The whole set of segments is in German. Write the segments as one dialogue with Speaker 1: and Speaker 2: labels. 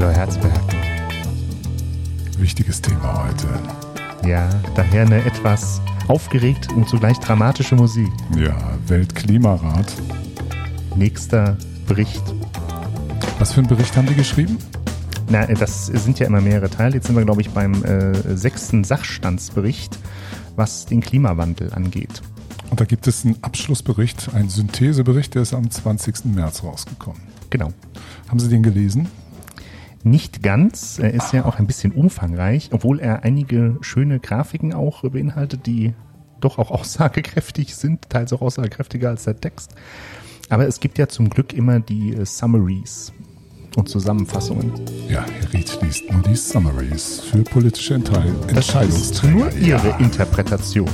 Speaker 1: Hallo Herzberg.
Speaker 2: Wichtiges Thema heute.
Speaker 1: Ja, daher eine etwas aufgeregt und zugleich dramatische Musik.
Speaker 2: Ja, Weltklimarat.
Speaker 1: Nächster Bericht.
Speaker 2: Was für einen Bericht haben die geschrieben?
Speaker 1: Na, das sind ja immer mehrere Teile. Jetzt sind wir, glaube ich, beim äh, sechsten Sachstandsbericht, was den Klimawandel angeht.
Speaker 2: Und da gibt es einen Abschlussbericht, einen Synthesebericht, der ist am 20. März rausgekommen.
Speaker 1: Genau.
Speaker 2: Haben Sie den gelesen?
Speaker 1: Nicht ganz. Er ist ja auch ein bisschen umfangreich, obwohl er einige schöne Grafiken auch beinhaltet, die doch auch aussagekräftig sind, teils auch aussagekräftiger als der Text. Aber es gibt ja zum Glück immer die äh, Summaries und Zusammenfassungen.
Speaker 2: Ja, Herr Ried liest nur die Summaries für politische
Speaker 1: ist
Speaker 2: Entscheidungsträger.
Speaker 1: nur Ihre
Speaker 2: Ja.
Speaker 1: Interpretation.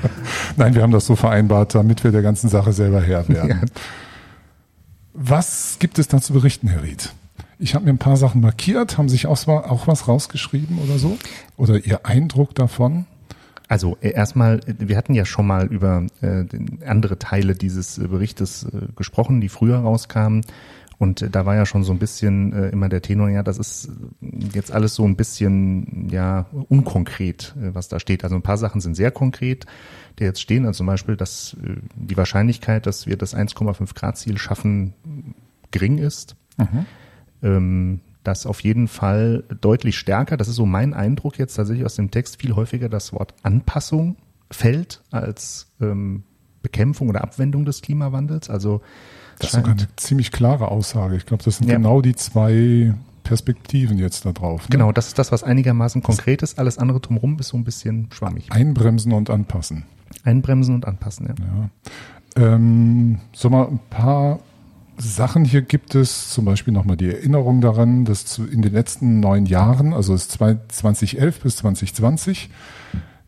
Speaker 2: Nein, wir haben das so vereinbart, damit wir der ganzen Sache selber Herr werden.
Speaker 1: Ja.
Speaker 2: Was gibt es da zu berichten, Herr Ried? Ich habe mir ein paar Sachen markiert. Haben sich auch, auch was rausgeschrieben oder so? Oder Ihr Eindruck davon?
Speaker 1: Also äh, erstmal, äh, wir hatten ja schon mal über äh, andere Teile dieses äh, Berichtes äh, gesprochen, die früher rauskamen. Und äh, da war ja schon so ein bisschen äh, immer der Tenor, ja, das ist jetzt alles so ein bisschen ja unkonkret, äh, was da steht. Also ein paar Sachen sind sehr konkret, die jetzt stehen. Also zum Beispiel, dass äh, die Wahrscheinlichkeit, dass wir das 1,5 Grad Ziel schaffen, gering ist. Ähm, dass auf jeden Fall deutlich stärker, das ist so mein Eindruck jetzt tatsächlich aus dem Text, viel häufiger das Wort Anpassung fällt als ähm, Bekämpfung oder Abwendung des Klimawandels. Also
Speaker 2: Das ist sogar eine ziemlich klare Aussage. Ich glaube, das sind
Speaker 1: Ja.
Speaker 2: genau die zwei Perspektiven jetzt da drauf. ne?
Speaker 1: genau, das ist das, was einigermaßen konkret ist. Alles andere drumherum ist so ein bisschen schwammig.
Speaker 2: Einbremsen und anpassen.
Speaker 1: Einbremsen und anpassen, ja.
Speaker 2: Ja. Ähm, so mal ein paar Sachen hier gibt es, zum Beispiel nochmal die Erinnerung daran, dass in den letzten neun Jahren, also es ist zwei- 2011 bis 2020,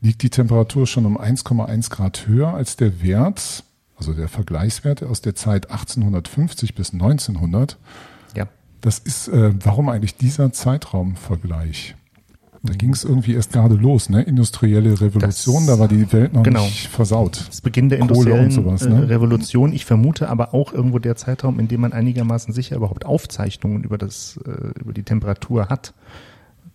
Speaker 2: liegt die Temperatur schon um 1,1 Grad höher als der Wert, also der Vergleichswert aus der Zeit 1850 bis 1900.
Speaker 1: Ja.
Speaker 2: Das ist, äh, warum eigentlich dieser Zeitraumvergleich? Da ging es irgendwie erst gerade los, ne? Industrielle Revolution,
Speaker 1: Das-
Speaker 2: da war die Welt noch
Speaker 1: genau.
Speaker 2: nicht versaut.
Speaker 1: Das Beginn der industriellen
Speaker 2: und sowas,
Speaker 1: äh,
Speaker 2: ne?
Speaker 1: Revolution. Ich vermute aber auch irgendwo der Zeitraum, in dem man einigermaßen sicher überhaupt Aufzeichnungen über das, äh, über die Temperatur hat.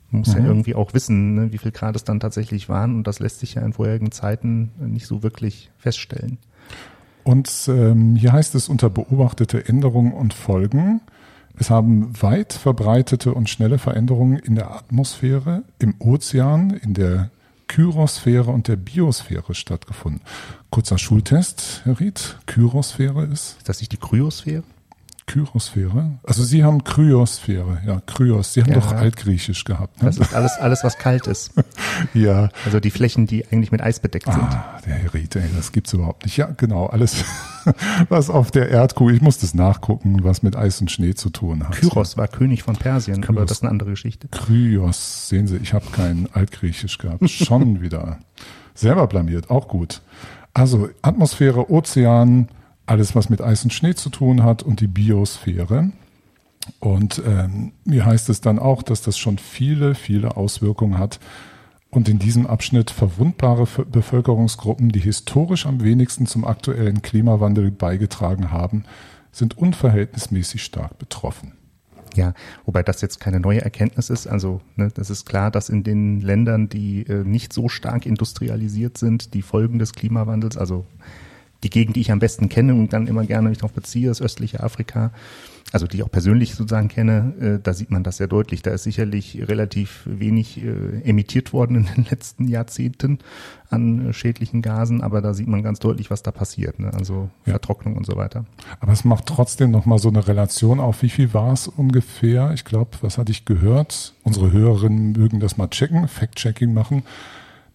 Speaker 1: Man muss ja
Speaker 2: Mhm.
Speaker 1: irgendwie auch wissen, ne, wie viel Grad es dann tatsächlich waren. Und das lässt sich ja in vorherigen Zeiten nicht so wirklich feststellen.
Speaker 2: Und ähm, hier heißt es unter beobachtete Änderungen und Folgen. Es haben weit verbreitete und schnelle Veränderungen in der Atmosphäre, im Ozean, in der Kyrosphäre und der Biosphäre stattgefunden. Kurzer Schultest, Herr Ried. Kyrosphäre ist
Speaker 1: Ist das nicht die Kryosphäre?
Speaker 2: Kyrosphäre. Also Sie haben Kryosphäre, ja, Kryos. Sie haben
Speaker 1: Ja.
Speaker 2: doch Altgriechisch gehabt. Ne?
Speaker 1: Das ist alles, alles, was kalt ist.
Speaker 2: ja.
Speaker 1: Also die Flächen, die eigentlich mit Eis bedeckt sind.
Speaker 2: Ah, der Herr Ried, ey, das gibt's überhaupt nicht. Ja, genau, alles, was auf der Erdkugel, ich muss das nachgucken, was mit Eis und Schnee zu tun hat.
Speaker 1: Kyros war König von Persien, aber
Speaker 2: Kyros.
Speaker 1: das ist eine andere Geschichte.
Speaker 2: Kryos, sehen Sie, ich habe kein Altgriechisch gehabt. Schon wieder. Selber blamiert, auch gut. Also Atmosphäre, Ozean, alles, was mit Eis und Schnee zu tun hat und die Biosphäre. Und ähm, hier heißt es dann auch, dass das schon viele, viele Auswirkungen hat. Und in diesem Abschnitt verwundbare Bevölkerungsgruppen, die historisch am wenigsten zum aktuellen Klimawandel beigetragen haben, sind unverhältnismäßig stark betroffen.
Speaker 1: Ja, wobei das jetzt keine neue Erkenntnis ist. Also ne, das ist klar, dass in den Ländern, die äh, nicht so stark industrialisiert sind, die Folgen des Klimawandels, also die Gegend, die ich am besten kenne und dann immer gerne mich darauf beziehe, ist östliche Afrika, also die ich auch persönlich sozusagen kenne, äh, da sieht man das sehr deutlich. Da ist sicherlich relativ wenig äh, emittiert worden in den letzten Jahrzehnten an äh, schädlichen Gasen, aber da sieht man ganz deutlich, was da passiert. Ne? Also
Speaker 2: Ja.
Speaker 1: Vertrocknung und so weiter.
Speaker 2: Aber es macht trotzdem nochmal so eine Relation auf, wie viel war es ungefähr? Ich glaube, was hatte ich gehört? Unsere Hörerinnen mögen das mal checken, Fact-Checking machen.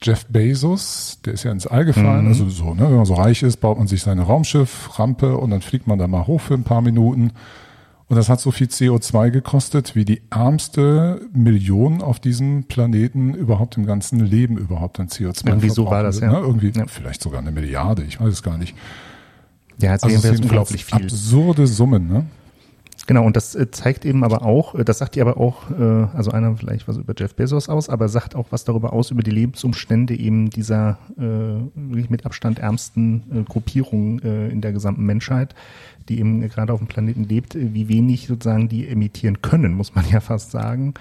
Speaker 2: Jeff Bezos, der ist ja ins All gefallen,
Speaker 1: Mhm.
Speaker 2: also so, ne, wenn man so reich ist, baut man sich seine Raumschiff-Rampe und dann fliegt man da mal hoch für ein paar Minuten. Und das hat so viel CO2 gekostet, wie die ärmste Million auf diesem Planeten überhaupt im ganzen Leben überhaupt an CO2
Speaker 1: Irgendwie so war das, ja.
Speaker 2: Ne? Irgendwie
Speaker 1: Ja.
Speaker 2: vielleicht sogar eine Milliarde, ich weiß es gar nicht.
Speaker 1: Ja, jetzt
Speaker 2: Also
Speaker 1: sehen wir
Speaker 2: es
Speaker 1: jetzt
Speaker 2: sind
Speaker 1: unglaublich viel.
Speaker 2: absurde Summen, ne?
Speaker 1: Genau, und das äh, zeigt eben aber auch, äh, das sagt ja aber auch, äh, also einer vielleicht was über Jeff Bezos aus, aber sagt auch was darüber aus, über die Lebensumstände eben dieser wirklich mit Abstand ärmsten Gruppierung in der gesamten Menschheit. die eben gerade auf dem Planeten lebt, wie wenig sozusagen die emittieren können, muss man ja fast sagen.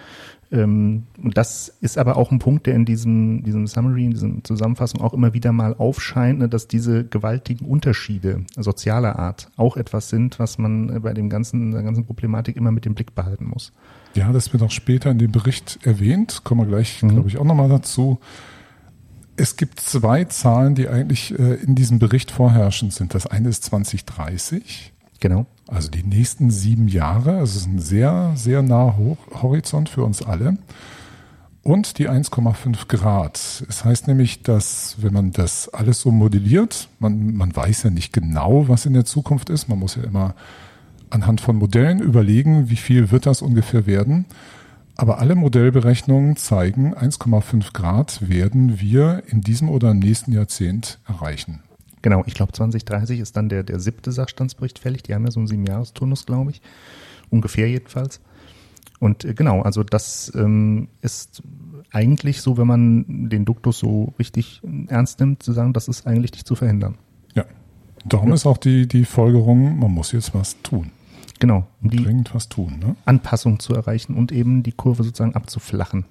Speaker 1: Ähm, und das ist aber auch ein Punkt, der in diesem, diesem Summary, in diesem Zusammenfassung auch immer wieder mal aufscheint, ne, dass diese gewaltigen Unterschiede sozialer Art auch etwas sind, was man bei dem ganzen, der ganzen Problematik immer mit dem Blick behalten muss.
Speaker 2: Ja, das wird auch später in dem Bericht erwähnt, kommen wir gleich, mhm. glaube ich, auch nochmal dazu. Es gibt zwei Zahlen, die eigentlich äh, in diesem Bericht vorherrschend sind. Das eine ist 2030.
Speaker 1: Genau.
Speaker 2: Also die nächsten sieben Jahre. Also es ist ein sehr, sehr naher Horizont für uns alle. Und die 1,5 Grad. Es heißt nämlich, dass wenn man das alles so modelliert, man, man weiß ja nicht genau, was in der Zukunft ist. Man muss ja immer anhand von Modellen überlegen, wie viel wird das ungefähr werden. Aber alle Modellberechnungen zeigen, 1,5 Grad werden wir in diesem oder im nächsten Jahrzehnt erreichen.
Speaker 1: Genau, ich glaube 2030 ist dann der, der siebte Sachstandsbericht fällig. Die haben ja so einen Siebenjahresturnus, glaube ich. Ungefähr jedenfalls. Und äh, genau, also das ähm, ist eigentlich so, wenn man den Duktus so richtig ernst nimmt, zu sagen, das ist eigentlich nicht zu verhindern.
Speaker 2: Ja. Darum ja. ist auch die, die Folgerung, man muss jetzt was tun.
Speaker 1: Genau.
Speaker 2: Um die Dringend was tun, ne?
Speaker 1: Anpassung zu erreichen und eben die Kurve sozusagen abzuflachen.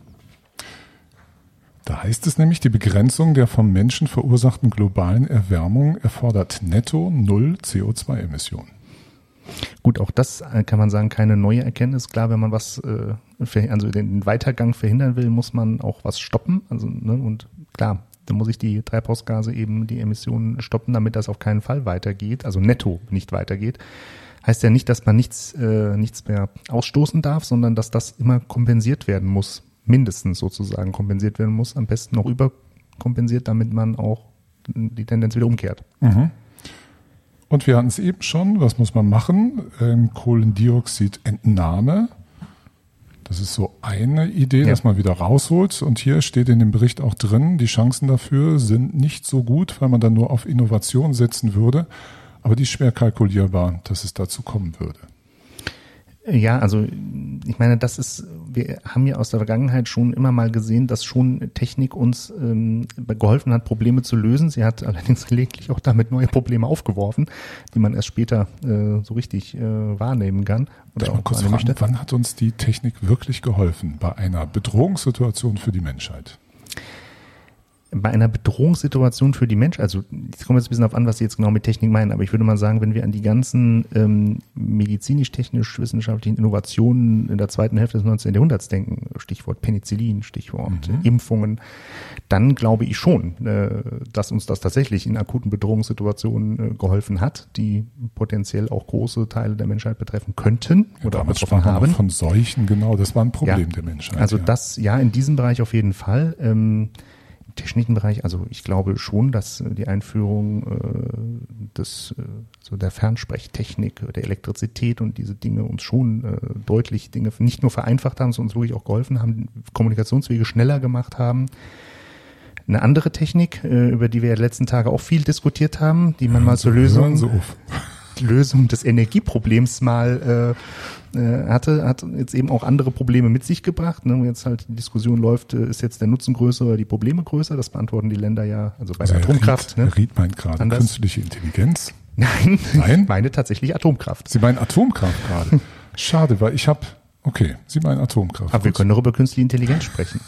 Speaker 2: Da heißt es nämlich, die Begrenzung der vom Menschen verursachten globalen Erwärmung erfordert netto null CO2-Emissionen.
Speaker 1: Gut, auch das äh, kann man sagen, keine neue Erkenntnis. Klar, wenn man was, äh, also den Weitergang verhindern will, muss man auch was stoppen. Also, ne, und klar, dann muss ich die Treibhausgase eben, die Emissionen stoppen, damit das auf keinen Fall weitergeht, also netto nicht weitergeht. Heißt ja nicht, dass man nichts, äh, nichts mehr ausstoßen darf, sondern dass das immer kompensiert werden muss mindestens sozusagen kompensiert werden muss, am besten noch überkompensiert, damit man auch die Tendenz wieder umkehrt. Mhm.
Speaker 2: Und wir hatten es eben schon, was muss man machen? Ähm, Kohlendioxidentnahme. Das ist so eine Idee, ja. dass man wieder rausholt. Und hier steht in dem Bericht auch drin, die Chancen dafür sind nicht so gut, weil man dann nur auf Innovation setzen würde. Aber die ist schwer kalkulierbar, dass es dazu kommen würde.
Speaker 1: Ja, also ich meine, das ist, wir haben ja aus der Vergangenheit schon immer mal gesehen, dass schon Technik uns ähm, geholfen hat, Probleme zu lösen. Sie hat allerdings gelegentlich auch damit neue Probleme aufgeworfen, die man erst später äh, so richtig äh, wahrnehmen kann.
Speaker 2: Oder ich auch kurz fragen, wann hat uns die Technik wirklich geholfen bei einer Bedrohungssituation für die Menschheit?
Speaker 1: Bei einer Bedrohungssituation für die Menschen, also ich komme jetzt ein bisschen auf an, was Sie jetzt genau mit Technik meinen, aber ich würde mal sagen, wenn wir an die ganzen ähm, medizinisch-technisch-wissenschaftlichen Innovationen in der zweiten Hälfte des 19. Jahrhunderts denken, Stichwort Penicillin, Stichwort mhm. Impfungen, dann glaube ich schon, äh, dass uns das tatsächlich in akuten Bedrohungssituationen äh, geholfen hat, die potenziell auch große Teile der Menschheit betreffen könnten
Speaker 2: ja, oder betroffen haben. Von Seuchen, genau, das war ein Problem ja, der Menschheit.
Speaker 1: Also ja. das, ja, in diesem Bereich auf jeden Fall. Ähm, technischen Bereich, also ich glaube schon, dass äh, die Einführung äh, des, äh, so der Fernsprechtechnik, der Elektrizität und diese Dinge uns schon äh, deutlich Dinge nicht nur vereinfacht haben, sondern uns wirklich auch geholfen haben, Kommunikationswege schneller gemacht haben. Eine andere Technik, äh, über die wir den letzten Tage auch viel diskutiert haben, die man ja, mal zur Lösung, so Lösung des Energieproblems mal äh, äh, hatte, hat jetzt eben auch andere Probleme mit sich gebracht. Ne? Jetzt halt die Diskussion läuft, äh, ist jetzt der Nutzen größer oder die Probleme größer? Das beantworten die Länder ja, also bei also der Atomkraft.
Speaker 2: Ried, ne? Ried meint gerade anders. künstliche Intelligenz.
Speaker 1: Nein, Nein, ich meine tatsächlich Atomkraft.
Speaker 2: Sie meinen Atomkraft gerade. Schade, weil ich habe, okay, Sie meinen Atomkraft.
Speaker 1: Aber Gut. wir können doch über künstliche Intelligenz sprechen.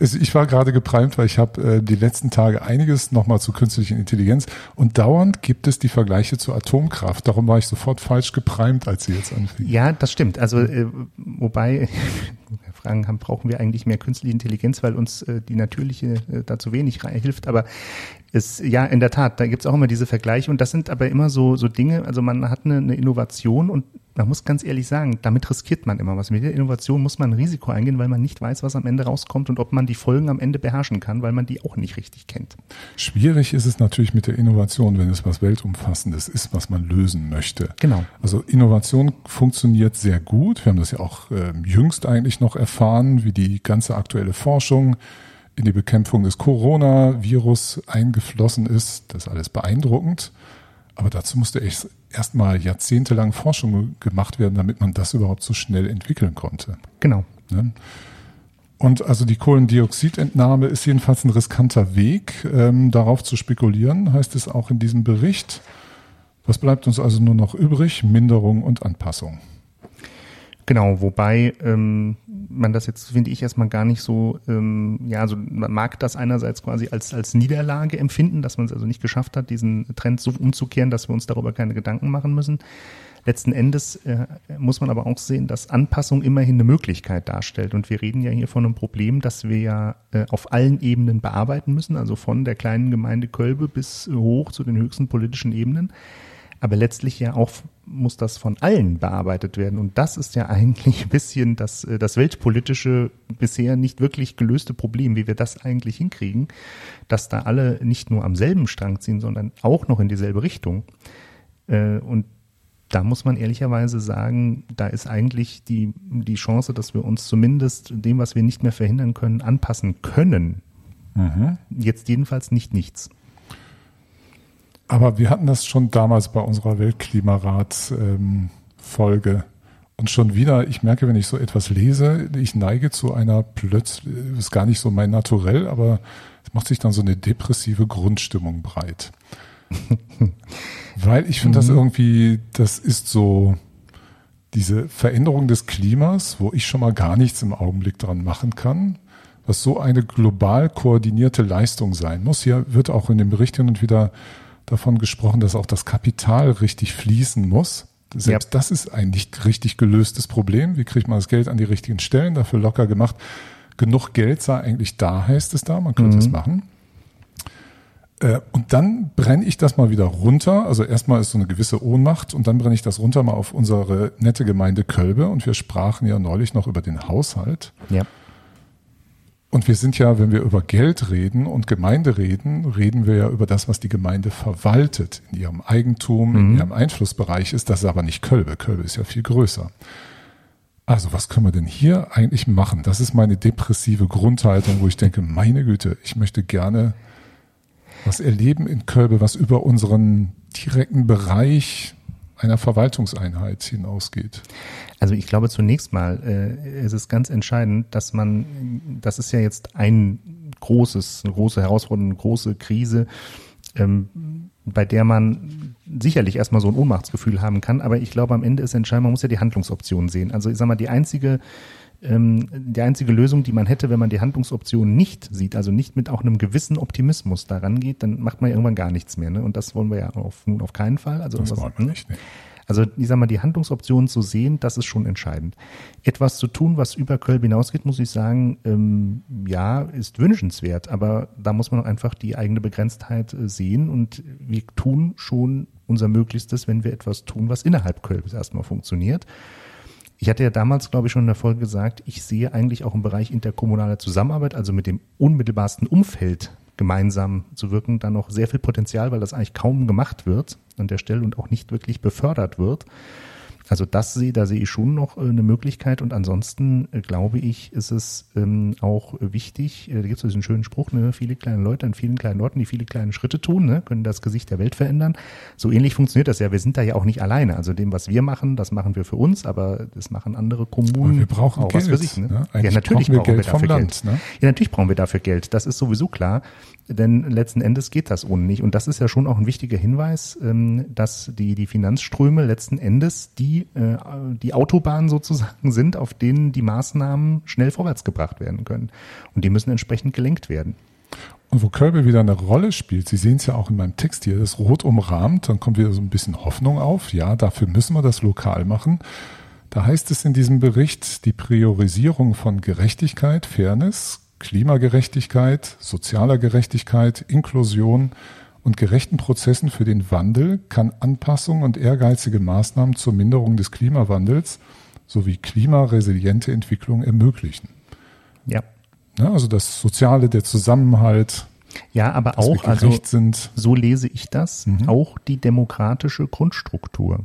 Speaker 2: Ich war gerade geprimt, weil ich habe äh, die letzten Tage einiges nochmal zu künstlicher Intelligenz und dauernd gibt es die Vergleiche zur Atomkraft. Darum war ich sofort falsch geprimt, als Sie jetzt anfingen.
Speaker 1: Ja, das stimmt. Also äh, wobei Fragen haben, brauchen wir eigentlich mehr künstliche Intelligenz, weil uns äh, die natürliche äh, da zu wenig hilft. Aber es, ja, in der Tat, da gibt's auch immer diese Vergleiche und das sind aber immer so, so Dinge, also man hat eine, eine Innovation und man muss ganz ehrlich sagen, damit riskiert man immer was. Mit der Innovation muss man ein Risiko eingehen, weil man nicht weiß, was am Ende rauskommt und ob man die Folgen am Ende beherrschen kann, weil man die auch nicht richtig kennt.
Speaker 2: Schwierig ist es natürlich mit der Innovation, wenn es was Weltumfassendes ist, was man lösen möchte.
Speaker 1: Genau.
Speaker 2: Also Innovation funktioniert sehr gut. Wir haben das ja auch äh, jüngst eigentlich noch erfahren, wie die ganze aktuelle Forschung in die Bekämpfung des Coronavirus eingeflossen ist. Das ist alles beeindruckend. Aber dazu musste echt erstmal jahrzehntelang Forschung gemacht werden, damit man das überhaupt so schnell entwickeln konnte.
Speaker 1: Genau.
Speaker 2: Ne? Und also die Kohlendioxidentnahme ist jedenfalls ein riskanter Weg. Ähm, darauf zu spekulieren, heißt es auch in diesem Bericht. Was bleibt uns also nur noch übrig? Minderung und Anpassung.
Speaker 1: Genau, wobei ähm, man das jetzt, finde ich, erstmal gar nicht so, ähm, ja, also man mag das einerseits quasi als, als Niederlage empfinden, dass man es also nicht geschafft hat, diesen Trend so umzukehren, dass wir uns darüber keine Gedanken machen müssen. Letzten Endes äh, muss man aber auch sehen, dass Anpassung immerhin eine Möglichkeit darstellt. Und wir reden ja hier von einem Problem, das wir ja äh, auf allen Ebenen bearbeiten müssen, also von der kleinen Gemeinde Kölbe bis hoch zu den höchsten politischen Ebenen. Aber letztlich ja auch muss das von allen bearbeitet werden. Und das ist ja eigentlich ein bisschen das, äh, das weltpolitische bisher nicht wirklich gelöste Problem, wie wir das eigentlich hinkriegen, dass da alle nicht nur am selben Strang ziehen, sondern auch noch in dieselbe Richtung. Äh, und da muss man ehrlicherweise sagen, da ist eigentlich die, die Chance, dass wir uns zumindest dem, was wir nicht mehr verhindern können, anpassen können. Mhm. Jetzt jedenfalls nicht nichts.
Speaker 2: Aber wir hatten das schon damals bei unserer Weltklimarat-Folge. Ähm, und schon wieder, ich merke, wenn ich so etwas lese, ich neige zu einer plötzlich, ist gar nicht so mein Naturell, aber es macht sich dann so eine depressive Grundstimmung breit. Weil ich finde mhm. das irgendwie, das ist so diese Veränderung des Klimas, wo ich schon mal gar nichts im Augenblick dran machen kann, was so eine global koordinierte Leistung sein muss. Hier wird auch in dem Bericht hin und wieder davon gesprochen, dass auch das Kapital richtig fließen muss. Selbst ja. das ist ein nicht richtig gelöstes Problem. Wie kriegt man das Geld an die richtigen Stellen? Dafür locker gemacht. Genug Geld sei eigentlich da, heißt es da. Man könnte mhm. es machen. Äh, und dann brenne ich das mal wieder runter. Also erstmal ist so eine gewisse Ohnmacht und dann brenne ich das runter mal auf unsere nette Gemeinde Kölbe. Und wir sprachen ja neulich noch über den Haushalt.
Speaker 1: Ja.
Speaker 2: Und wir sind ja, wenn wir über Geld reden und Gemeinde reden, reden wir ja über das, was die Gemeinde verwaltet in ihrem Eigentum, mhm. in ihrem Einflussbereich ist. Das ist aber nicht Kölbe. Kölbe ist ja viel größer. Also was können wir denn hier eigentlich machen? Das ist meine depressive Grundhaltung, wo ich denke, meine Güte, ich möchte gerne was erleben in Kölbe, was über unseren direkten Bereich einer Verwaltungseinheit hinausgeht?
Speaker 1: Also ich glaube zunächst mal, äh, es ist ganz entscheidend, dass man, das ist ja jetzt ein großes, eine große Herausforderung, eine große Krise, ähm, bei der man sicherlich erstmal so ein Ohnmachtsgefühl haben kann, aber ich glaube am Ende ist entscheidend, man muss ja die Handlungsoptionen sehen. Also ich sag mal, die einzige ähm, die einzige Lösung, die man hätte, wenn man die Handlungsoption nicht sieht, also nicht mit auch einem gewissen Optimismus daran geht, dann macht man ja irgendwann gar nichts mehr. Ne? Und das wollen wir ja auf, nun auf keinen Fall. Also das wollen wir nicht. Ne? Also ich sag mal, die Handlungsoptionen zu sehen, das ist schon entscheidend. Etwas zu tun, was über Köln hinausgeht, muss ich sagen, ähm, ja, ist wünschenswert, aber da muss man einfach die eigene Begrenztheit äh, sehen und wir tun schon unser Möglichstes, wenn wir etwas tun, was innerhalb Kölns erstmal funktioniert. Ich hatte ja damals, glaube ich, schon in der Folge gesagt, ich sehe eigentlich auch im Bereich interkommunaler Zusammenarbeit, also mit dem unmittelbarsten Umfeld gemeinsam zu wirken, da noch sehr viel Potenzial, weil das eigentlich kaum gemacht wird an der Stelle und auch nicht wirklich befördert wird. Also das sehe, da sehe ich schon noch äh, eine Möglichkeit und ansonsten äh, glaube ich, ist es ähm, auch wichtig, äh, da gibt es diesen schönen Spruch, ne, viele kleine Leute an vielen kleinen Orten, die viele kleine Schritte tun, ne, können das Gesicht der Welt verändern. So ähnlich funktioniert das ja. Wir sind da ja auch nicht alleine. Also dem, was wir machen, das machen wir für uns, aber das machen andere Kommunen. Aber
Speaker 2: wir brauchen auch Geld, was für sich. Ne? Ne? Ja, natürlich brauchen wir, brauchen Geld wir dafür Land, Geld. Ne? Ja, natürlich brauchen wir dafür Geld. Das ist sowieso klar denn letzten Endes geht das ohne nicht. Und das ist ja schon auch ein wichtiger Hinweis, ähm, dass die, die Finanzströme letzten Endes die, äh, die Autobahnen sozusagen sind, auf denen die Maßnahmen schnell vorwärts gebracht werden können. Und die müssen entsprechend gelenkt werden. Und wo Kölbe wieder eine Rolle spielt, Sie sehen es ja auch in meinem Text hier, das rot umrahmt, dann kommt wieder so ein bisschen Hoffnung auf. Ja, dafür müssen wir das lokal machen. Da heißt es in diesem Bericht, die Priorisierung von Gerechtigkeit, Fairness, Klimagerechtigkeit, sozialer Gerechtigkeit, Inklusion und gerechten Prozessen für den Wandel kann Anpassung und ehrgeizige Maßnahmen zur Minderung des Klimawandels sowie klimaresiliente Entwicklung ermöglichen.
Speaker 1: Ja.
Speaker 2: ja also das Soziale, der Zusammenhalt.
Speaker 1: Ja, aber auch, also sind. so lese ich das, mhm. auch die demokratische Grundstruktur.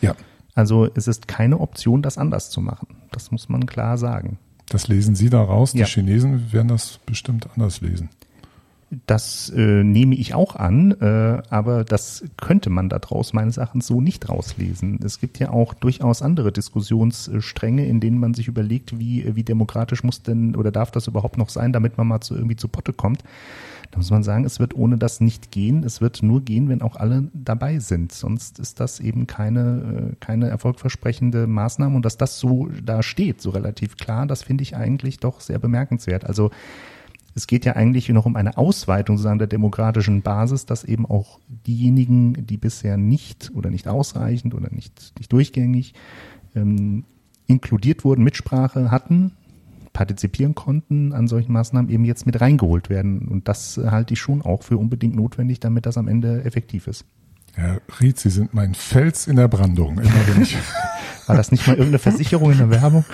Speaker 2: Ja.
Speaker 1: Also es ist keine Option, das anders zu machen. Das muss man klar sagen.
Speaker 2: Das lesen Sie daraus. Die ja. Chinesen werden das bestimmt anders lesen.
Speaker 1: Das äh, nehme ich auch an, äh, aber das könnte man daraus meines Erachtens so nicht rauslesen. Es gibt ja auch durchaus andere Diskussionsstränge, in denen man sich überlegt, wie, wie demokratisch muss denn oder darf das überhaupt noch sein, damit man mal zu irgendwie zu Potte kommt. Da muss man sagen, es wird ohne das nicht gehen. Es wird nur gehen, wenn auch alle dabei sind. Sonst ist das eben keine, äh, keine erfolgversprechende Maßnahme. Und dass das so da steht, so relativ klar, das finde ich eigentlich doch sehr bemerkenswert. Also es geht ja eigentlich noch um eine Ausweitung sozusagen der demokratischen Basis, dass eben auch diejenigen, die bisher nicht oder nicht ausreichend oder nicht, nicht durchgängig ähm, inkludiert wurden, Mitsprache hatten, partizipieren konnten an solchen Maßnahmen, eben jetzt mit reingeholt werden. Und das halte ich schon auch für unbedingt notwendig, damit das am Ende effektiv ist.
Speaker 2: Herr Ried, Sie sind mein Fels in der Brandung. Immer wenn ich
Speaker 1: War das nicht mal irgendeine Versicherung in der Werbung?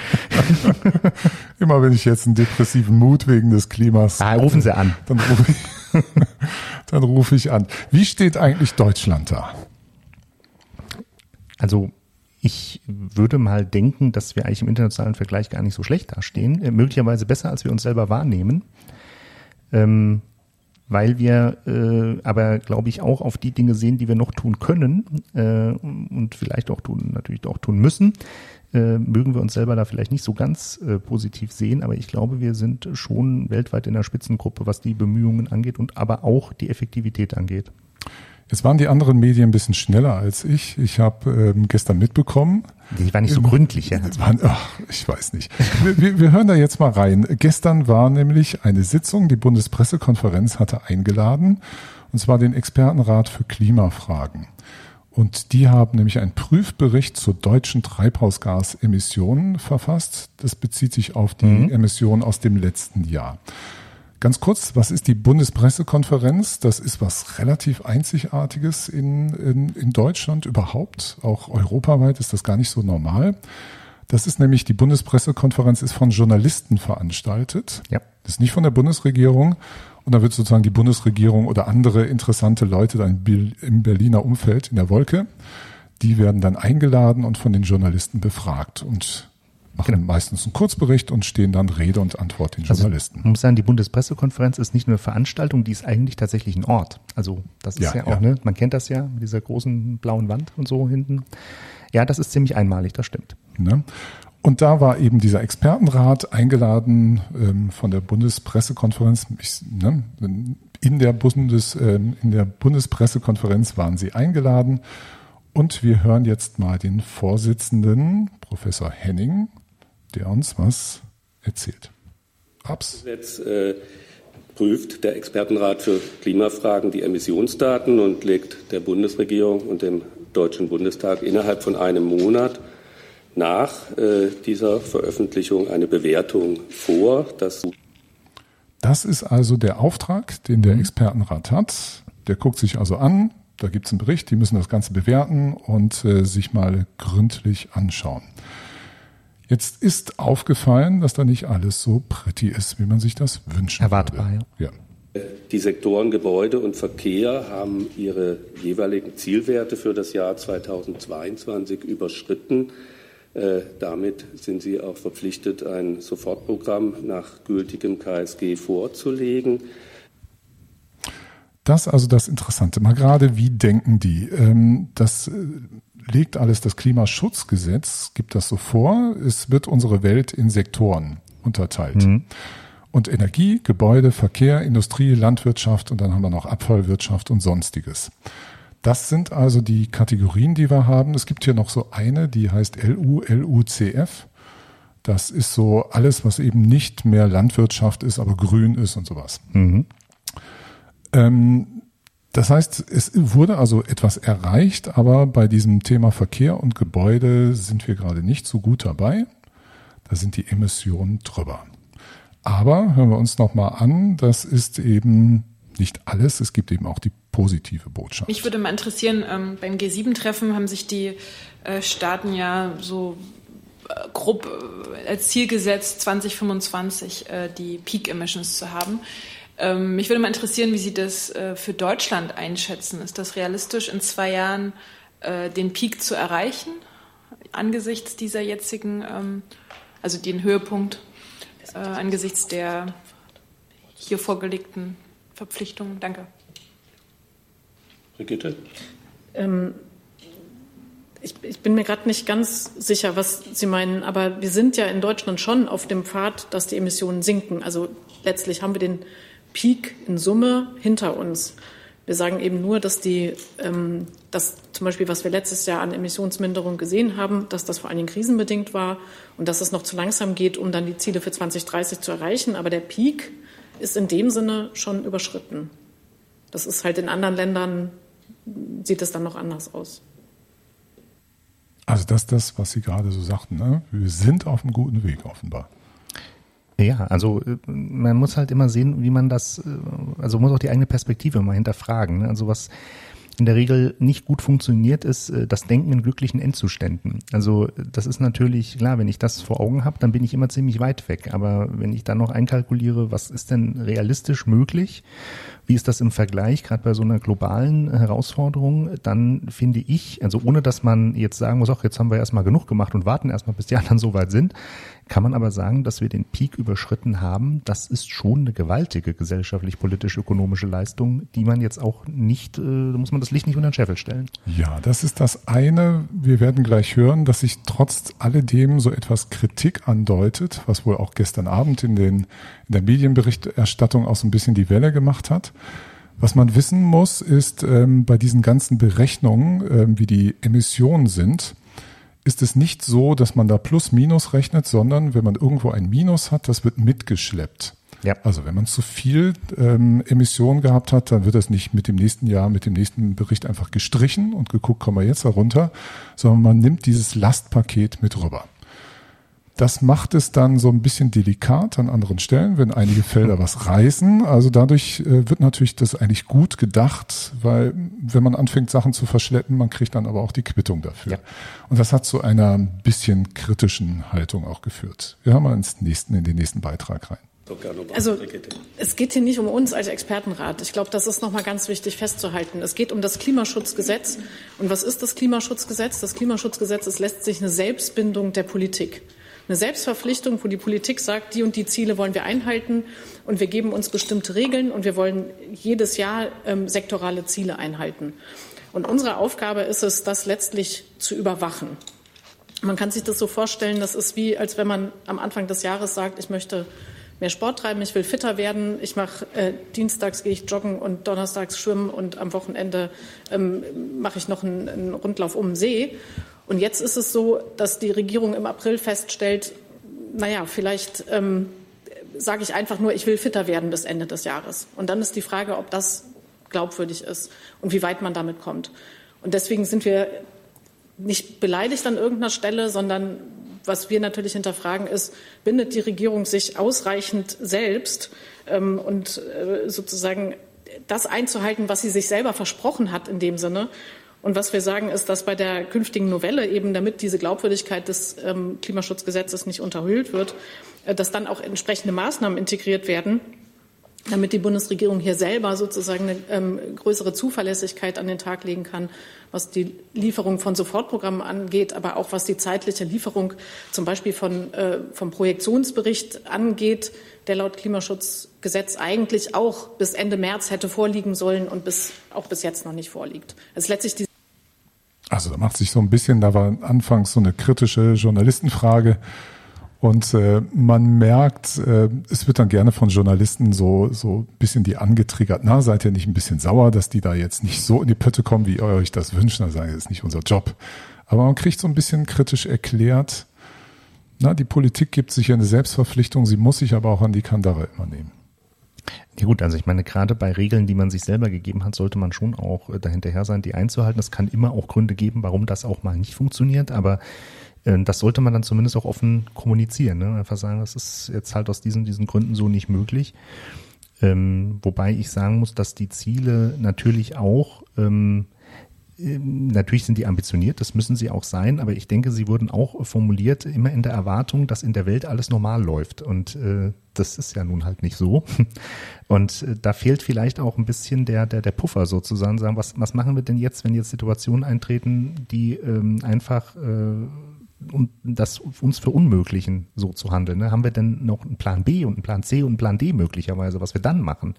Speaker 2: Immer wenn ich jetzt einen depressiven Mut wegen des Klimas.
Speaker 1: Ah, rufen Sie an.
Speaker 2: Dann rufe ich, dann rufe ich an. Wie steht eigentlich Deutschland da?
Speaker 1: Also ich würde mal denken, dass wir eigentlich im internationalen Vergleich gar nicht so schlecht dastehen. Äh, möglicherweise besser, als wir uns selber wahrnehmen. Ähm, weil wir äh, aber, glaube ich, auch auf die Dinge sehen, die wir noch tun können äh, und vielleicht auch tun, natürlich auch tun müssen. Äh, mögen wir uns selber da vielleicht nicht so ganz äh, positiv sehen, aber ich glaube, wir sind schon weltweit in der Spitzengruppe, was die Bemühungen angeht und aber auch die Effektivität angeht.
Speaker 2: Jetzt waren die anderen Medien ein bisschen schneller als ich. Ich habe ähm, gestern mitbekommen.
Speaker 1: Die waren nicht so gründlich, ja.
Speaker 2: Waren, ach, ich weiß nicht. Wir, wir, wir hören da jetzt mal rein. Gestern war nämlich eine Sitzung, die Bundespressekonferenz hatte eingeladen, und zwar den Expertenrat für Klimafragen. Und die haben nämlich einen Prüfbericht zur deutschen Treibhausgasemissionen verfasst. Das bezieht sich auf die mhm. Emissionen aus dem letzten Jahr. Ganz kurz, was ist die Bundespressekonferenz? Das ist was relativ Einzigartiges in, in, in Deutschland überhaupt. Auch europaweit ist das gar nicht so normal. Das ist nämlich, die Bundespressekonferenz ist von Journalisten veranstaltet. Ja. Das ist nicht von der Bundesregierung. Und da wird sozusagen die Bundesregierung oder andere interessante Leute dann im Berliner Umfeld in der Wolke, die werden dann eingeladen und von den Journalisten befragt. Und machen genau. meistens einen Kurzbericht und stehen dann Rede und Antwort den also, Journalisten.
Speaker 1: Man muss sagen, die Bundespressekonferenz ist nicht nur eine Veranstaltung, die ist eigentlich tatsächlich ein Ort. Also das ist ja, ja auch, ja. ne, man kennt das ja mit dieser großen blauen Wand und so hinten. Ja, das ist ziemlich einmalig, das stimmt.
Speaker 2: Ne? Und da war eben dieser Expertenrat eingeladen ähm, von der Bundespressekonferenz. Ich, ne, in, der Bundes, ähm, in der Bundespressekonferenz waren sie eingeladen. Und wir hören jetzt mal den Vorsitzenden, Professor Henning, der uns was erzählt.
Speaker 3: Abs. Jetzt äh, prüft der Expertenrat für Klimafragen die Emissionsdaten und legt der Bundesregierung und dem Deutschen Bundestag innerhalb von einem Monat nach äh, dieser Veröffentlichung eine Bewertung vor.
Speaker 2: Das, ist also der Auftrag, den der. Expertenrat hat. Der guckt sich also an, da gibt es einen Bericht, die müssen das Ganze bewerten und äh, sich mal gründlich anschauen. Jetzt ist aufgefallen, dass da nicht alles so pretty ist, wie man sich das wünscht.
Speaker 1: Erwartbar,
Speaker 3: würde. ja. ja. Die Sektoren Gebäude und Verkehr haben ihre jeweiligen Zielwerte für das Jahr 2022 überschritten. Äh, damit sind sie auch verpflichtet, ein Sofortprogramm nach gültigem KSG vorzulegen.
Speaker 2: Das also das Interessante. Mal gerade, wie denken die? Ähm, das äh, legt alles das Klimaschutzgesetz, gibt das so vor. Es wird unsere Welt in Sektoren unterteilt. Mhm. Und Energie, Gebäude, Verkehr, Industrie, Landwirtschaft und dann haben wir noch Abfallwirtschaft und sonstiges. Das sind also die Kategorien, die wir haben. Es gibt hier noch so eine, die heißt LU, LUCF. Das ist so alles, was eben nicht mehr Landwirtschaft ist, aber grün ist und sowas. Mhm. Ähm, das heißt, es wurde also etwas erreicht, aber bei diesem Thema Verkehr und Gebäude sind wir gerade nicht so gut dabei. Da sind die Emissionen drüber. Aber hören wir uns nochmal an, das ist eben nicht alles, es gibt eben auch die positive Botschaft.
Speaker 4: Mich würde mal interessieren, ähm, beim G7-Treffen haben sich die äh, Staaten ja so äh, grob äh, als Ziel gesetzt, 2025 äh, die Peak Emissions zu haben. Ähm, mich würde mal interessieren, wie Sie das äh, für Deutschland einschätzen. Ist das realistisch, in zwei Jahren äh, den Peak zu erreichen, angesichts dieser jetzigen, ähm, also den Höhepunkt, äh, angesichts der hier vorgelegten Verpflichtungen. Danke.
Speaker 3: Brigitte?
Speaker 5: Ähm, ich, ich, bin mir gerade nicht ganz sicher, was Sie meinen, aber wir sind ja in Deutschland schon auf dem Pfad, dass die Emissionen sinken. Also letztlich haben wir den Peak in Summe hinter uns. Wir sagen eben nur, dass die, ähm, dass zum Beispiel, was wir letztes Jahr an Emissionsminderung gesehen haben, dass das vor allen Dingen krisenbedingt war und dass es noch zu langsam geht, um dann die Ziele für 2030 zu erreichen. Aber der Peak ist in dem Sinne schon überschritten. Das ist halt in anderen Ländern, sieht es dann noch anders aus.
Speaker 2: Also das ist das, was Sie gerade so sagten. Ne? Wir sind auf einem guten Weg offenbar.
Speaker 1: Ja, also äh, man muss halt immer sehen, wie man das, äh, also muss auch die eigene Perspektive mal hinterfragen. Ne? Also was in der Regel nicht gut funktioniert, ist äh, das Denken in glücklichen Endzuständen. Also das ist natürlich klar, wenn ich das vor Augen habe, dann bin ich immer ziemlich weit weg. Aber wenn ich dann noch einkalkuliere, was ist denn realistisch möglich, wie ist das im Vergleich, gerade bei so einer globalen Herausforderung, dann finde ich, also ohne dass man jetzt sagen muss, ach, jetzt haben wir erstmal genug gemacht und warten erstmal, bis die anderen so weit sind, kann man aber sagen, dass wir den Peak überschritten haben. Das ist schon eine gewaltige gesellschaftlich, politisch, ökonomische Leistung, die man jetzt auch nicht, äh, da muss man das Licht nicht unter den Scheffel stellen.
Speaker 2: Ja, das ist das eine. Wir werden gleich hören, dass sich trotz alledem so etwas Kritik andeutet, was wohl auch gestern Abend in, den, in der Medienberichterstattung auch so ein bisschen die Welle gemacht hat. Was man wissen muss, ist ähm, bei diesen ganzen Berechnungen, ähm, wie die Emissionen sind, ist es nicht so, dass man da plus minus rechnet, sondern wenn man irgendwo ein Minus hat, das wird mitgeschleppt. Ja. Also wenn man zu viel ähm, Emissionen gehabt hat, dann wird das nicht mit dem nächsten Jahr, mit dem nächsten Bericht einfach gestrichen und geguckt, kommen wir jetzt herunter, sondern man nimmt dieses Lastpaket mit rüber. Das macht es dann so ein bisschen delikat an anderen Stellen, wenn einige Felder was reißen. Also dadurch äh, wird natürlich das eigentlich gut gedacht, weil wenn man anfängt, Sachen zu verschleppen, man kriegt dann aber auch die Quittung dafür. Ja. Und das hat zu einer bisschen kritischen Haltung auch geführt. Wir hören mal ins nächsten, in den nächsten Beitrag rein.
Speaker 5: Also es geht hier nicht um uns als Expertenrat. Ich glaube, das ist nochmal ganz wichtig festzuhalten. Es geht um das Klimaschutzgesetz. Und was ist das Klimaschutzgesetz? Das Klimaschutzgesetz ist letztlich eine Selbstbindung der Politik eine Selbstverpflichtung, wo die Politik sagt, die und die Ziele wollen wir einhalten und wir geben uns bestimmte Regeln und wir wollen jedes Jahr ähm, sektorale Ziele einhalten. Und unsere Aufgabe ist es, das letztlich zu überwachen. Man kann sich das so vorstellen, das ist wie, als wenn man am Anfang des Jahres sagt, ich möchte mehr Sport treiben, ich will fitter werden, ich mache äh, dienstags gehe ich joggen und donnerstags schwimmen und am Wochenende ähm, mache ich noch einen, einen Rundlauf um den See. Und jetzt ist es so, dass die Regierung im April feststellt, naja, vielleicht ähm, sage ich einfach nur, ich will fitter werden bis Ende des Jahres. Und dann ist die Frage, ob das glaubwürdig ist und wie weit man damit kommt. Und deswegen sind wir nicht beleidigt an irgendeiner Stelle, sondern was wir natürlich hinterfragen ist, bindet die Regierung sich ausreichend selbst ähm, und äh, sozusagen das einzuhalten, was sie sich selber versprochen hat in dem Sinne. Und was wir sagen, ist, dass bei der künftigen Novelle eben, damit diese Glaubwürdigkeit des ähm, Klimaschutzgesetzes nicht unterhöhlt wird, äh, dass dann auch entsprechende Maßnahmen integriert werden, damit die Bundesregierung hier selber sozusagen eine ähm, größere Zuverlässigkeit an den Tag legen kann, was die Lieferung von Sofortprogrammen angeht, aber auch was die zeitliche Lieferung zum Beispiel von, äh, vom Projektionsbericht angeht, der laut Klimaschutzgesetz eigentlich auch bis Ende März hätte vorliegen sollen und bis, auch bis jetzt noch nicht vorliegt. Es ist letztlich die
Speaker 2: also da macht sich so ein bisschen, da war anfangs so eine kritische Journalistenfrage und äh, man merkt, äh, es wird dann gerne von Journalisten so so bisschen die angetriggert. Na, seid ihr nicht ein bisschen sauer, dass die da jetzt nicht so in die Pötte kommen, wie ihr euch das wünscht? Da sagen, das ist nicht unser Job. Aber man kriegt so ein bisschen kritisch erklärt, na, die Politik gibt sich eine Selbstverpflichtung, sie muss sich aber auch an die Kandare immer nehmen.
Speaker 1: Ja gut, also ich meine, gerade bei Regeln, die man sich selber gegeben hat, sollte man schon auch äh, dahinterher sein, die einzuhalten. Es kann immer auch Gründe geben, warum das auch mal nicht funktioniert, aber äh, das sollte man dann zumindest auch offen kommunizieren. Ne? Einfach sagen, das ist jetzt halt aus diesen, diesen Gründen so nicht möglich. Ähm, wobei ich sagen muss, dass die Ziele natürlich auch ähm, natürlich sind die ambitioniert, das müssen sie auch sein, aber ich denke, sie wurden auch formuliert immer in der Erwartung, dass in der Welt alles normal läuft. Und äh, das ist ja nun halt nicht so. Und äh, da fehlt vielleicht auch ein bisschen der, der, der Puffer sozusagen, sagen, was, was machen wir denn jetzt, wenn jetzt Situationen eintreten, die ähm, einfach äh, und das uns verunmöglichen, so zu handeln. Ne? Haben wir denn noch einen Plan B und einen Plan C und einen Plan D möglicherweise, was wir dann machen?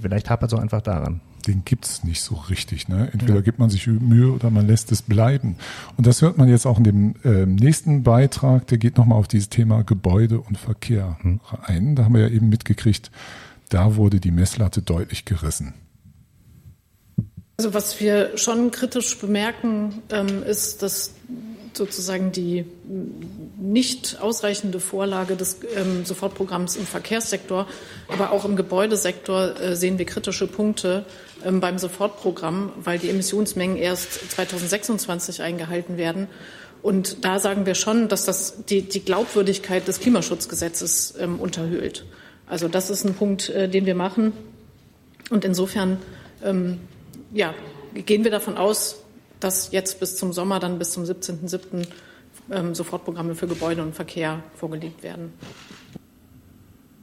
Speaker 1: vielleicht hapert es auch einfach daran.
Speaker 2: Den gibt's nicht so richtig. Ne? Entweder ja. gibt man sich Mühe oder man lässt es bleiben. Und das hört man jetzt auch in dem äh, nächsten Beitrag, der geht nochmal auf dieses Thema Gebäude und Verkehr hm. ein. Da haben wir ja eben mitgekriegt, da wurde die Messlatte deutlich gerissen.
Speaker 5: Also was wir schon kritisch bemerken, ähm, ist, dass sozusagen die nicht ausreichende Vorlage des ähm, Sofortprogramms im Verkehrssektor, aber auch im Gebäudesektor äh, sehen wir kritische Punkte ähm, beim Sofortprogramm, weil die Emissionsmengen erst 2026 eingehalten werden. Und da sagen wir schon, dass das die, die Glaubwürdigkeit des Klimaschutzgesetzes ähm, unterhöhlt. Also das ist ein Punkt, äh, den wir machen. Und insofern ähm, ja, gehen wir davon aus, dass jetzt bis zum Sommer, dann bis zum 17.07. Ähm, Sofortprogramme für Gebäude und Verkehr vorgelegt werden.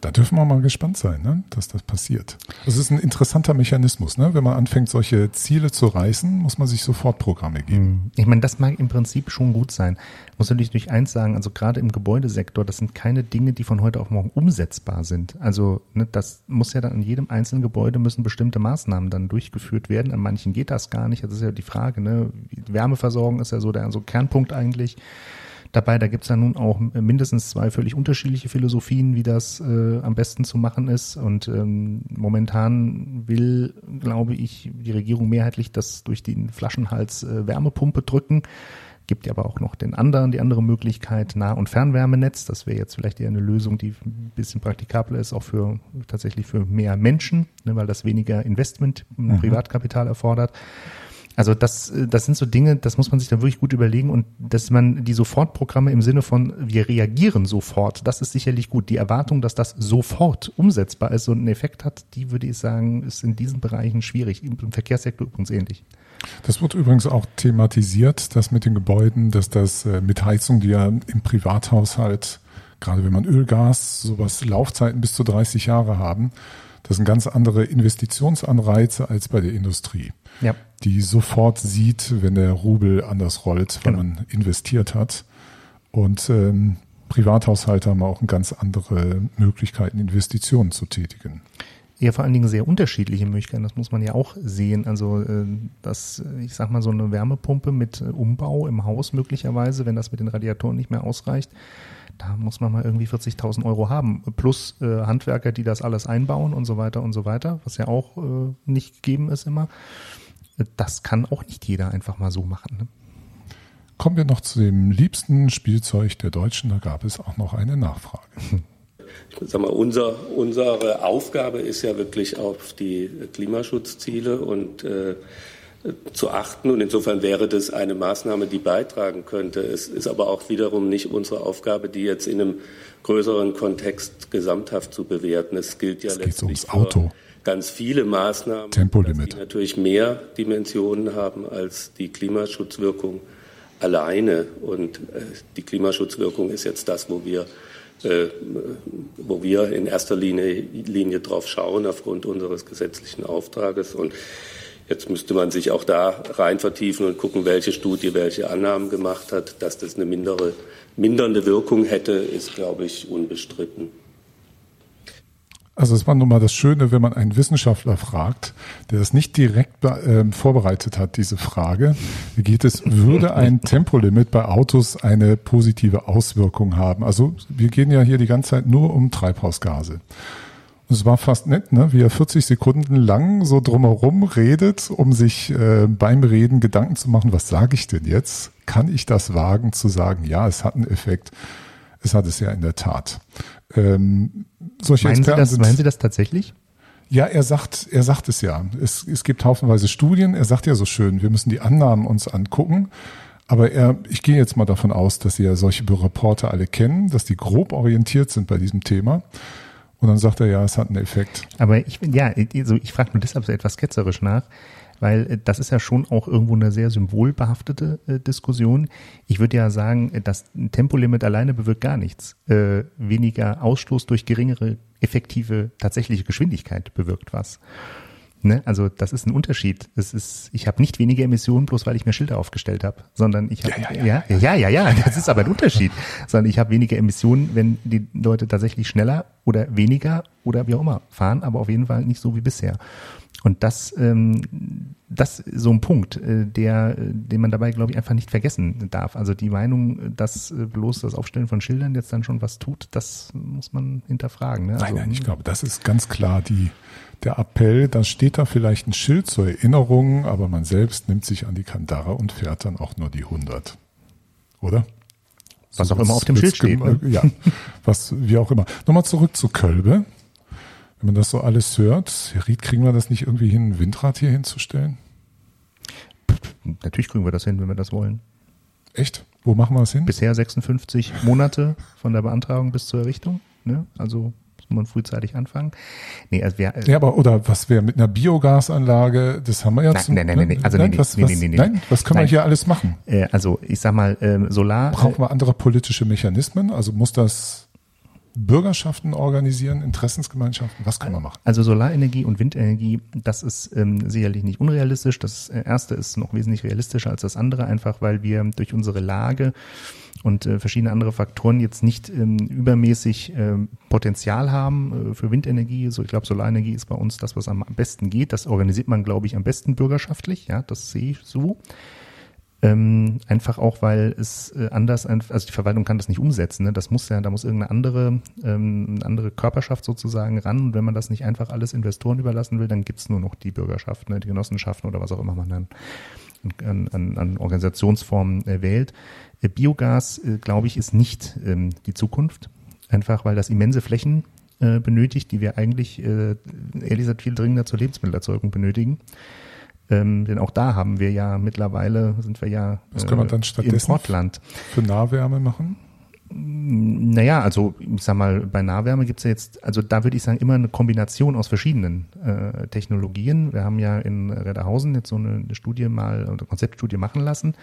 Speaker 2: Da dürfen wir mal gespannt sein, ne, dass das passiert. Das ist ein interessanter Mechanismus. Ne? Wenn man anfängt, solche Ziele zu reißen, muss man sich sofort Programme geben. Hm.
Speaker 1: Ich meine, das mag im Prinzip schon gut sein. Muss natürlich durch eins sagen, also gerade im Gebäudesektor, das sind keine Dinge, die von heute auf morgen umsetzbar sind. Also ne, das muss ja dann in jedem einzelnen Gebäude müssen bestimmte Maßnahmen dann durchgeführt werden. An manchen geht das gar nicht. Das ist ja die Frage. Ne? Wärmeversorgung ist ja so der also Kernpunkt eigentlich dabei. Da gibt es ja nun auch mindestens zwei völlig unterschiedliche Philosophien, wie das äh, am besten zu machen ist. Und ähm, momentan will, glaube ich, die Regierung mehrheitlich das durch den Flaschenhals äh, Wärmepumpe drücken. Gibt ja aber auch noch den anderen, die andere Möglichkeit, Nah- und Fernwärmenetz. Das wäre jetzt vielleicht eher eine Lösung, die ein bisschen praktikabler ist, auch für tatsächlich für mehr Menschen, ne, weil das weniger Investment, mhm. Privatkapital erfordert. Also das, das sind so Dinge, das muss man sich da wirklich gut überlegen und dass man die Sofortprogramme im Sinne von wir reagieren sofort, das ist sicherlich gut. Die Erwartung, dass das sofort umsetzbar ist und einen Effekt hat, die würde ich sagen, ist in diesen Bereichen schwierig. Im Verkehrssektor übrigens ähnlich.
Speaker 2: Das wird übrigens auch thematisiert, dass mit den Gebäuden, dass das äh, mit Heizung, die ja im Privathaushalt, gerade wenn man Öl, Gas, sowas Laufzeiten bis zu 30 Jahre haben, das sind ganz andere Investitionsanreize als bei der Industrie ja. die sofort sieht, wenn der Rubel anders rollt, weil genau. man investiert hat. Und ähm, Privathaushalte haben auch ganz andere Möglichkeiten, Investitionen zu tätigen.
Speaker 1: Ja, vor allen Dingen sehr unterschiedliche Möglichkeiten. Das muss man ja auch sehen. Also, äh, dass, ich sag mal, so eine Wärmepumpe mit Umbau im Haus möglicherweise, wenn das mit den Radiatoren nicht mehr ausreicht, da muss man mal irgendwie 40.000 Euro haben. Plus äh, Handwerker, die das alles einbauen und so weiter und so weiter, was ja auch äh, nicht gegeben ist immer das kann auch nicht jeder einfach mal so machen. Ne?
Speaker 2: Kommen wir noch zu dem liebsten Spielzeug der Deutschen. Da gab es auch noch eine Nachfrage.
Speaker 3: Ich sag mal, unser, unsere Aufgabe ist ja wirklich auf die Klimaschutzziele und äh, zu achten. Und insofern wäre das eine Maßnahme, die beitragen könnte. Es ist aber auch wiederum nicht unsere Aufgabe, die jetzt in einem größeren Kontext gesamthaft zu bewerten. Es gilt ja
Speaker 2: es letztlich ums Auto.
Speaker 3: Ganz viele Maßnahmen,
Speaker 2: Tempolimit.
Speaker 3: die natürlich mehr Dimensionen haben als die Klimaschutzwirkung alleine. Und äh, die Klimaschutzwirkung ist jetzt das, wo wir, wo wir in erster Linie, Linie drauf schauen aufgrund unseres gesetzlichen Auftrages. Und Jetzt müsste man sich auch da rein vertiefen und gucken, welche Studie welche Annahmen gemacht hat. Dass das eine mindere, mindernde Wirkung hätte, ist, glaube ich, unbestritten.
Speaker 2: Also es war nun mal das Schöne, wenn man einen Wissenschaftler fragt, der das nicht direkt äh, vorbereitet hat, diese Frage. Wie geht es, würde ein Tempolimit bei Autos eine positive Auswirkung haben? Also wir gehen ja hier die ganze Zeit nur um Treibhausgase. Und es war fast nett, ne? wie er 40 Sekunden lang so drumherum redet, um sich äh, beim Reden Gedanken zu machen, was sage ich denn jetzt? Kann ich das wagen zu sagen, ja, es hat einen Effekt? Es hat es ja in der Tat. Ähm,
Speaker 1: solche meinen, Sie das, meinen Sie das tatsächlich?
Speaker 2: Ja, er sagt, er sagt es ja. Es, es gibt haufenweise Studien. Er sagt ja so schön, wir müssen die Annahmen uns angucken. Aber er, ich gehe jetzt mal davon aus, dass Sie ja solche Reporter alle kennen, dass die grob orientiert sind bei diesem Thema. Und dann sagt er, ja, es hat einen Effekt.
Speaker 1: Aber ich, ja, also ich frage nur deshalb so etwas ketzerisch nach weil äh, das ist ja schon auch irgendwo eine sehr symbolbehaftete äh, Diskussion. Ich würde ja sagen, äh, das Tempolimit alleine bewirkt gar nichts. Äh, weniger Ausstoß durch geringere effektive tatsächliche Geschwindigkeit bewirkt was. Ne? Also das ist ein Unterschied. Es ist, ich habe nicht weniger Emissionen, bloß weil ich mir Schilder aufgestellt habe, sondern ich habe ja ja ja. ja ja ja, das ist aber ein Unterschied. sondern ich habe weniger Emissionen, wenn die Leute tatsächlich schneller oder weniger oder wie auch immer fahren, aber auf jeden Fall nicht so wie bisher. Und das, ähm, das ist so ein Punkt, äh, der, den man dabei, glaube ich, einfach nicht vergessen darf. Also die Meinung, dass äh, bloß das Aufstellen von Schildern jetzt dann schon was tut, das muss man hinterfragen. Ne?
Speaker 2: Also, nein, nein, ich glaube, das ist ganz klar die, der Appell. Da steht da vielleicht ein Schild zur Erinnerung, aber man selbst nimmt sich an die Kandare und fährt dann auch nur die 100. Oder?
Speaker 1: Was so auch immer auf dem Schild steht. Ne?
Speaker 2: Ja, was, wie auch immer. Nochmal zurück zu Kölbe. Wenn man das so alles hört, Ried, kriegen wir das nicht irgendwie hin, ein Windrad hier hinzustellen?
Speaker 1: Natürlich kriegen wir das hin, wenn wir das wollen.
Speaker 2: Echt? Wo machen wir das hin?
Speaker 1: Bisher 56 Monate von der Beantragung bis zur Errichtung. Ne? Also muss man frühzeitig anfangen.
Speaker 2: Nee, also wer, äh, ja, aber oder was wäre mit einer Biogasanlage? Das haben wir ja.
Speaker 1: Nein, zum, nein, nein, nein,
Speaker 2: also nein,
Speaker 1: nee,
Speaker 2: was,
Speaker 1: nee,
Speaker 2: was,
Speaker 1: nee, nee, nee.
Speaker 2: nein, was können
Speaker 1: nein.
Speaker 2: wir hier alles machen?
Speaker 1: Äh, also ich sag mal, ähm, Solar.
Speaker 2: Brauchen wir andere politische Mechanismen? Also muss das Bürgerschaften organisieren, Interessensgemeinschaften? Was kann man machen?
Speaker 1: Also Solarenergie und Windenergie, das ist ähm, sicherlich nicht unrealistisch. Das erste ist noch wesentlich realistischer als das andere, einfach weil wir durch unsere Lage und äh, verschiedene andere Faktoren jetzt nicht ähm, übermäßig ähm, Potenzial haben äh, für Windenergie. So, ich glaube, Solarenergie ist bei uns das, was am besten geht. Das organisiert man, glaube ich, am besten bürgerschaftlich. Ja, das sehe ich so. Ähm, einfach auch, weil es äh, anders, also die Verwaltung kann das nicht umsetzen. Ne? Das muss ja, da muss irgendeine andere, ähm, eine andere Körperschaft sozusagen ran. Und wenn man das nicht einfach alles Investoren überlassen will, dann gibt's nur noch die Bürgerschaft, ne? die Genossenschaften oder was auch immer man dann an, an, an Organisationsformen äh, wählt. Äh, Biogas, äh, glaube ich, ist nicht ähm, die Zukunft. Einfach, weil das immense Flächen äh, benötigt, die wir eigentlich, äh, ehrlich gesagt, viel dringender zur Lebensmittelerzeugung benötigen. Ähm, denn auch da haben wir ja mittlerweile, sind wir ja
Speaker 2: Was kann man dann stattdessen
Speaker 1: Importland.
Speaker 2: für Nahwärme machen?
Speaker 1: Naja, also ich sag mal, bei Nahwärme gibt's ja jetzt, also da würde ich sagen, immer eine Kombination aus verschiedenen äh, Technologien. Wir haben ja in Redderhausen jetzt so eine, eine Studie mal, eine Konzeptstudie machen lassen.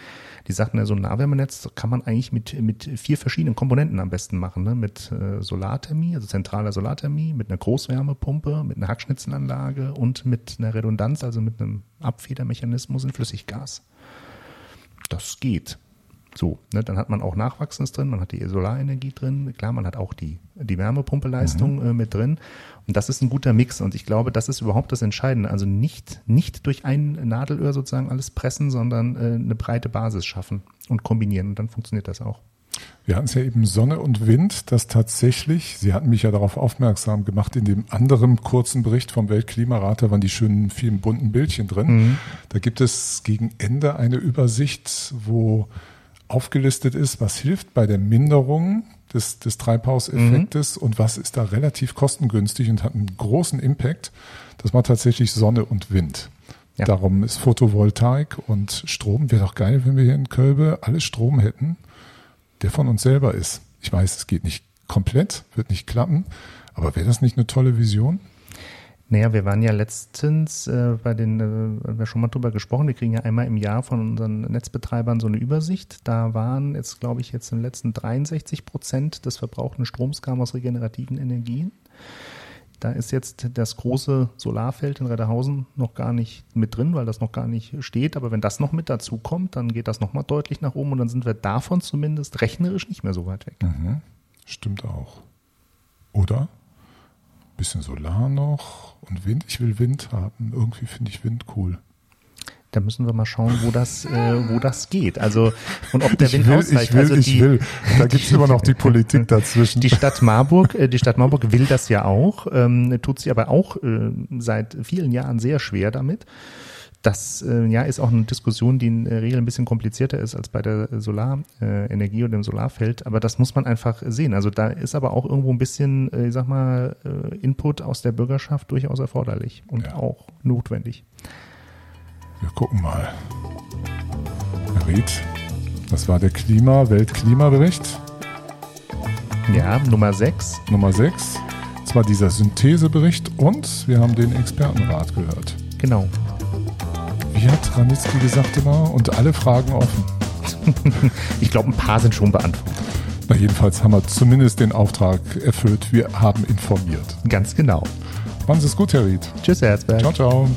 Speaker 1: Die sagten ja, so ein Nahwärmenetz kann man eigentlich mit, mit vier verschiedenen Komponenten am besten machen. Ne? Mit äh, Solarthermie, also zentraler Solarthermie, mit einer Großwärmepumpe, mit einer Hackschnitzelanlage und mit einer Redundanz, also mit einem Abfedermechanismus in Flüssiggas. Das geht. So, ne, dann hat man auch Nachwachsendes drin, man hat die Solarenergie drin, klar, man hat auch die, die Wärmepumpeleistung mhm. äh, mit drin. Und das ist ein guter Mix. Und ich glaube, das ist überhaupt das Entscheidende. Also nicht, nicht durch ein Nadelöhr sozusagen alles pressen, sondern äh, eine breite Basis schaffen und kombinieren. Und dann funktioniert das auch.
Speaker 2: Wir hatten es ja eben Sonne und Wind, das tatsächlich, Sie hatten mich ja darauf aufmerksam gemacht, in dem anderen kurzen Bericht vom Weltklimarat, da waren die schönen vielen bunten Bildchen drin. Mhm. Da gibt es gegen Ende eine Übersicht, wo aufgelistet ist, was hilft bei der Minderung des, des Treibhauseffektes mhm. und was ist da relativ kostengünstig und hat einen großen Impact. Das war tatsächlich Sonne und Wind. Ja. Darum ist Photovoltaik und Strom, wäre doch geil, wenn wir hier in Kölbe alle Strom hätten, der von uns selber ist. Ich weiß, es geht nicht komplett, wird nicht klappen, aber wäre das nicht eine tolle Vision?
Speaker 1: Naja, wir waren ja letztens äh, bei den, äh, haben wir schon mal drüber gesprochen, wir kriegen ja einmal im Jahr von unseren Netzbetreibern so eine Übersicht. Da waren jetzt, glaube ich, jetzt im letzten 63 Prozent des verbrauchten Stroms kam aus regenerativen Energien. Da ist jetzt das große Solarfeld in Redderhausen noch gar nicht mit drin, weil das noch gar nicht steht. Aber wenn das noch mit dazu kommt, dann geht das nochmal deutlich nach oben und dann sind wir davon zumindest rechnerisch nicht mehr so weit weg.
Speaker 2: Mhm. Stimmt auch. Oder? Bisschen Solar noch und Wind. Ich will Wind haben. Irgendwie finde ich Wind cool.
Speaker 1: Da müssen wir mal schauen, wo das, äh, wo das geht. Also und ob der Wind
Speaker 2: will,
Speaker 1: ausreicht.
Speaker 2: Ich will,
Speaker 1: also
Speaker 2: die, ich will. Da gibt's immer noch die Politik dazwischen.
Speaker 1: Die Stadt Marburg, äh, die Stadt Marburg will das ja auch, ähm, tut sie aber auch äh, seit vielen Jahren sehr schwer damit. Das äh, ja ist auch eine Diskussion, die in der Regel ein bisschen komplizierter ist als bei der Solarenergie äh, oder dem Solarfeld. Aber das muss man einfach sehen. Also da ist aber auch irgendwo ein bisschen, äh, ich sag mal, äh, Input aus der Bürgerschaft durchaus erforderlich und ja. auch notwendig.
Speaker 2: Wir gucken mal. Herr Ried, das war der Klima, Weltklimabericht.
Speaker 1: Ja, Nummer 6.
Speaker 2: Nummer 6. Das war dieser Synthesebericht und wir haben den Expertenrat gehört.
Speaker 1: Genau
Speaker 2: wie hat Ranitzky gesagt immer? Und alle Fragen offen.
Speaker 1: ich glaube, ein paar sind schon beantwortet.
Speaker 2: Na, jedenfalls haben wir zumindest den Auftrag erfüllt. Wir haben informiert.
Speaker 1: Ganz genau.
Speaker 2: Machen Sie es gut, Herr Ried.
Speaker 1: Tschüss, Herr Herzberg.
Speaker 2: Ciao, ciao.